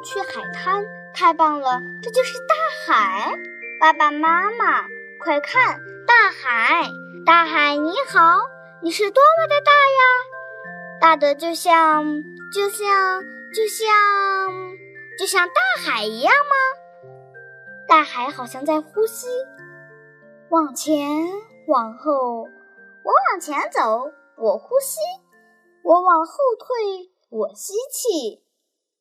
去海滩，太棒了！这就是大海。爸爸妈妈，快看，大海！大海你好，你是多么的大呀！大的就像，就像，就像，就像大海一样吗？大海好像在呼吸，往前，往后，我往前走，我呼吸；我往后退，我吸气。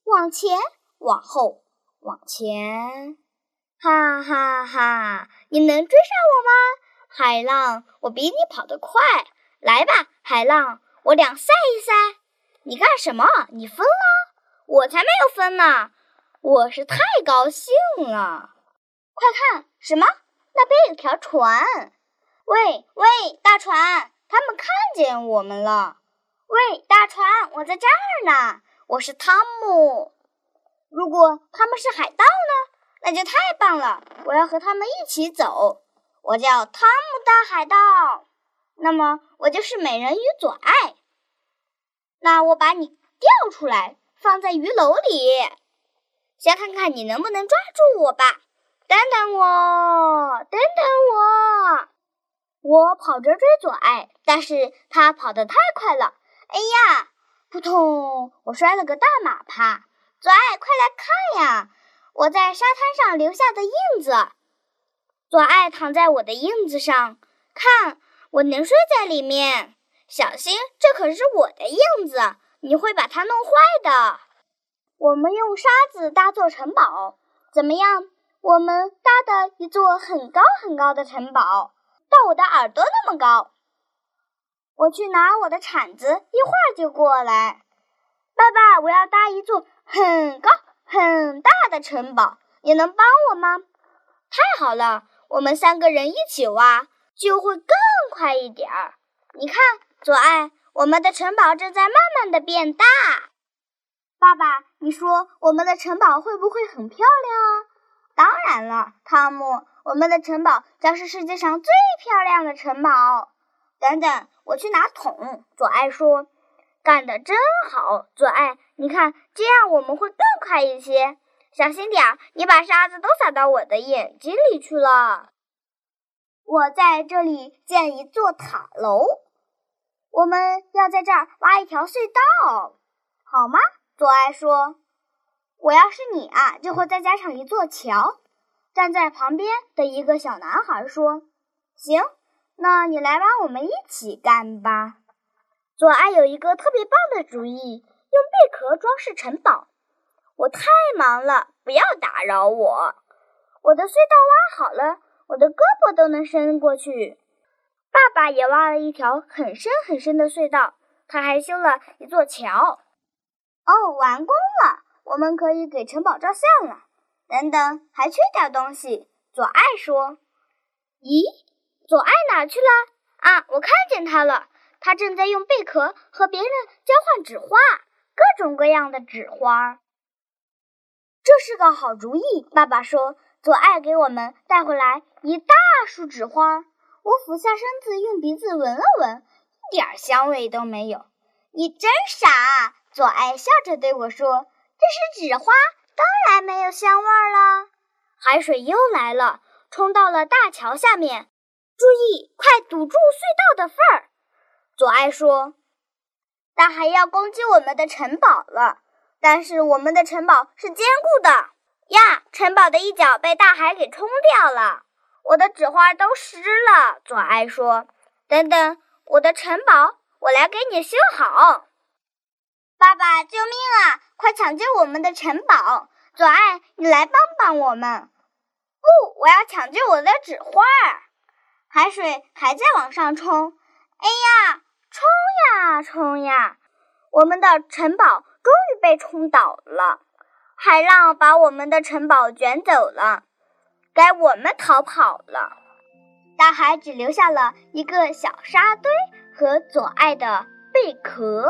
往前，往后，往前，哈哈哈！你能追上我吗，海浪？我比你跑得快。来吧，海浪，我俩赛一赛。你干什么？你疯了？我才没有疯呢！我是太高兴了。快看，什么？那边有条船。喂喂，大船，他们看见我们了。喂，大船，我在这儿呢。我是汤姆。如果他们是海盗呢？那就太棒了！我要和他们一起走。我叫汤姆大海盗。那么我就是美人鱼左爱。那我把你钓出来，放在鱼篓里。先看看你能不能抓住我吧。等等我，等等我。我跑着追左爱，但是他跑得太快了。哎呀！扑通！我摔了个大马趴。左爱，快来看呀！我在沙滩上留下的印子。左爱躺在我的印子上，看，我能睡在里面。小心，这可是我的印子，你会把它弄坏的。我们用沙子搭座城堡，怎么样？我们搭的一座很高很高的城堡，到我的耳朵那么高。我去拿我的铲子，一会儿就过来。爸爸，我要搭一座很高很大的城堡，你能帮我吗？太好了，我们三个人一起挖，就会更快一点儿。你看，左爱，我们的城堡正在慢慢的变大。爸爸，你说我们的城堡会不会很漂亮啊？当然了，汤姆，我们的城堡将是世界上最漂亮的城堡。等等，我去拿桶。左爱说：“干得真好，左爱，你看，这样我们会更快一些。小心点儿，你把沙子都撒到我的眼睛里去了。”我在这里建一座塔楼，我们要在这儿挖一条隧道，好吗？左爱说：“我要是你啊，就会再加上一座桥。”站在旁边的一个小男孩说：“行。”那你来帮，我们一起干吧。左爱有一个特别棒的主意，用贝壳装饰城堡。我太忙了，不要打扰我。我的隧道挖好了，我的胳膊都能伸过去。爸爸也挖了一条很深很深的隧道，他还修了一座桥。哦，完工了，我们可以给城堡照相了。等等，还缺点东西。左爱说：“咦？”左爱哪去了？啊，我看见他了，他正在用贝壳和别人交换纸花，各种各样的纸花。这是个好主意，爸爸说。左爱给我们带回来一大束纸花，我俯下身子用鼻子闻了闻，一点香味都没有。你真傻，左爱笑着对我说：“这是纸花，当然没有香味了。”海水又来了，冲到了大桥下面。注意，快堵住隧道的缝儿！左爱说：“大海要攻击我们的城堡了，但是我们的城堡是坚固的呀！城堡的一角被大海给冲掉了，我的纸花都湿了。”左爱说：“等等，我的城堡，我来给你修好。”爸爸，救命啊！快抢救我们的城堡！左爱，你来帮帮我们！不，我要抢救我的纸花。海水还在往上冲，哎呀，大冲呀！我们的城堡终于被冲倒了，海浪把我们的城堡卷走了，该我们逃跑了。大海只留下了一个小沙堆和左爱的贝壳。